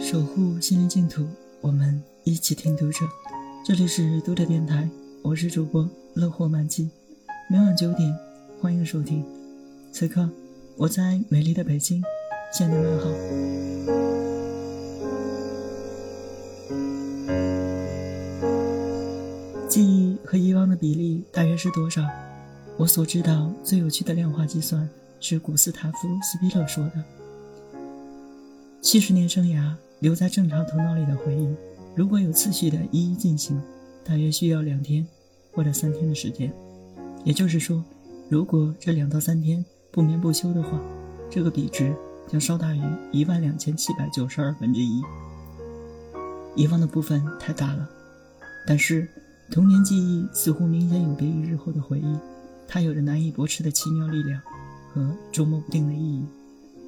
守护心灵净土，我们一起听读者。这里是读者电台，我是主播乐活满记。每晚九点，欢迎收听。此刻，我在美丽的北京，向你问好。记忆和遗忘的比例大约是多少？我所知道最有趣的量化计算是古斯塔夫·斯皮勒说的：七十年生涯。留在正常头脑里的回忆，如果有次序的一一进行，大约需要两天或者三天的时间。也就是说，如果这两到三天不眠不休的话，这个比值将稍大于一万两千七百九十二分之一。遗忘的部分太大了，但是童年记忆似乎明显有别于日后的回忆，它有着难以驳斥的奇妙力量和捉摸不定的意义。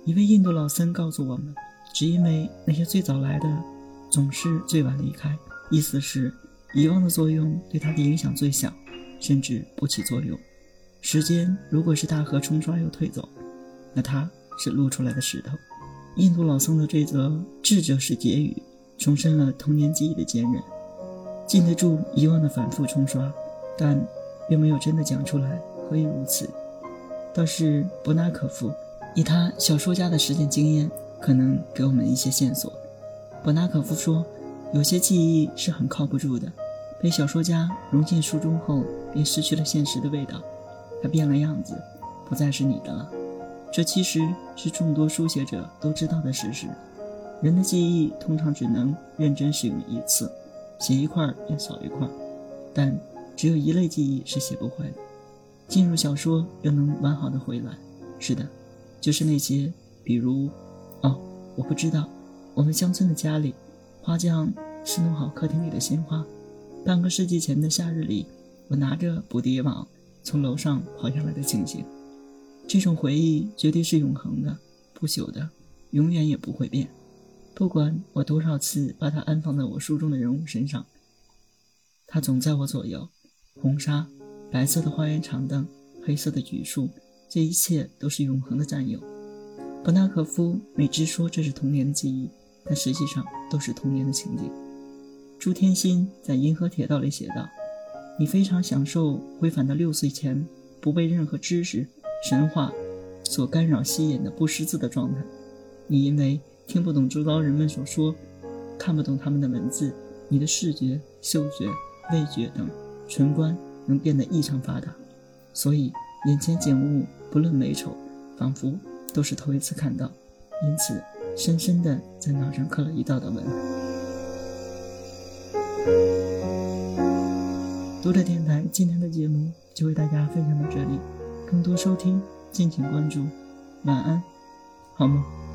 一位印度老僧告诉我们。只因为那些最早来的，总是最晚离开。意思是，遗忘的作用对他的影响最小，甚至不起作用。时间如果是大河冲刷又退走，那它是露出来的石头。印度老僧的这则智者式结语，重申了童年记忆的坚韧，禁得住遗忘的反复冲刷，但并没有真的讲出来。何以如此？倒是伯纳可夫，以他小说家的实践经验。可能给我们一些线索。伯纳可夫说，有些记忆是很靠不住的，被小说家融进书中后，便失去了现实的味道，它变了样子，不再是你的了。这其实是众多书写者都知道的事实。人的记忆通常只能认真使用一次，写一块便少一块，但只有一类记忆是写不坏的，进入小说又能完好的回来。是的，就是那些，比如。哦，我不知道。我们乡村的家里，花匠是弄好客厅里的鲜花。半个世纪前的夏日里，我拿着捕蝶网从楼上跑下来的情形。这种回忆绝对是永恒的、不朽的，永远也不会变。不管我多少次把它安放在我书中的人物身上，它总在我左右。红纱、白色的花园长凳、黑色的榉树，这一切都是永恒的占有。伯纳可夫每只说这是童年的记忆，但实际上都是童年的情景。朱天心在《银河铁道》里写道：“你非常享受回返到六岁前，不被任何知识、神话所干扰、吸引的不识字的状态。你因为听不懂周遭人们所说，看不懂他们的文字，你的视觉、嗅觉、味觉等纯官能变得异常发达，所以眼前景物不论美丑，仿佛……”都是头一次看到，因此深深的在脑上刻了一道道纹。读者电台今天的节目就为大家分享到这里，更多收听敬请关注。晚安，好梦。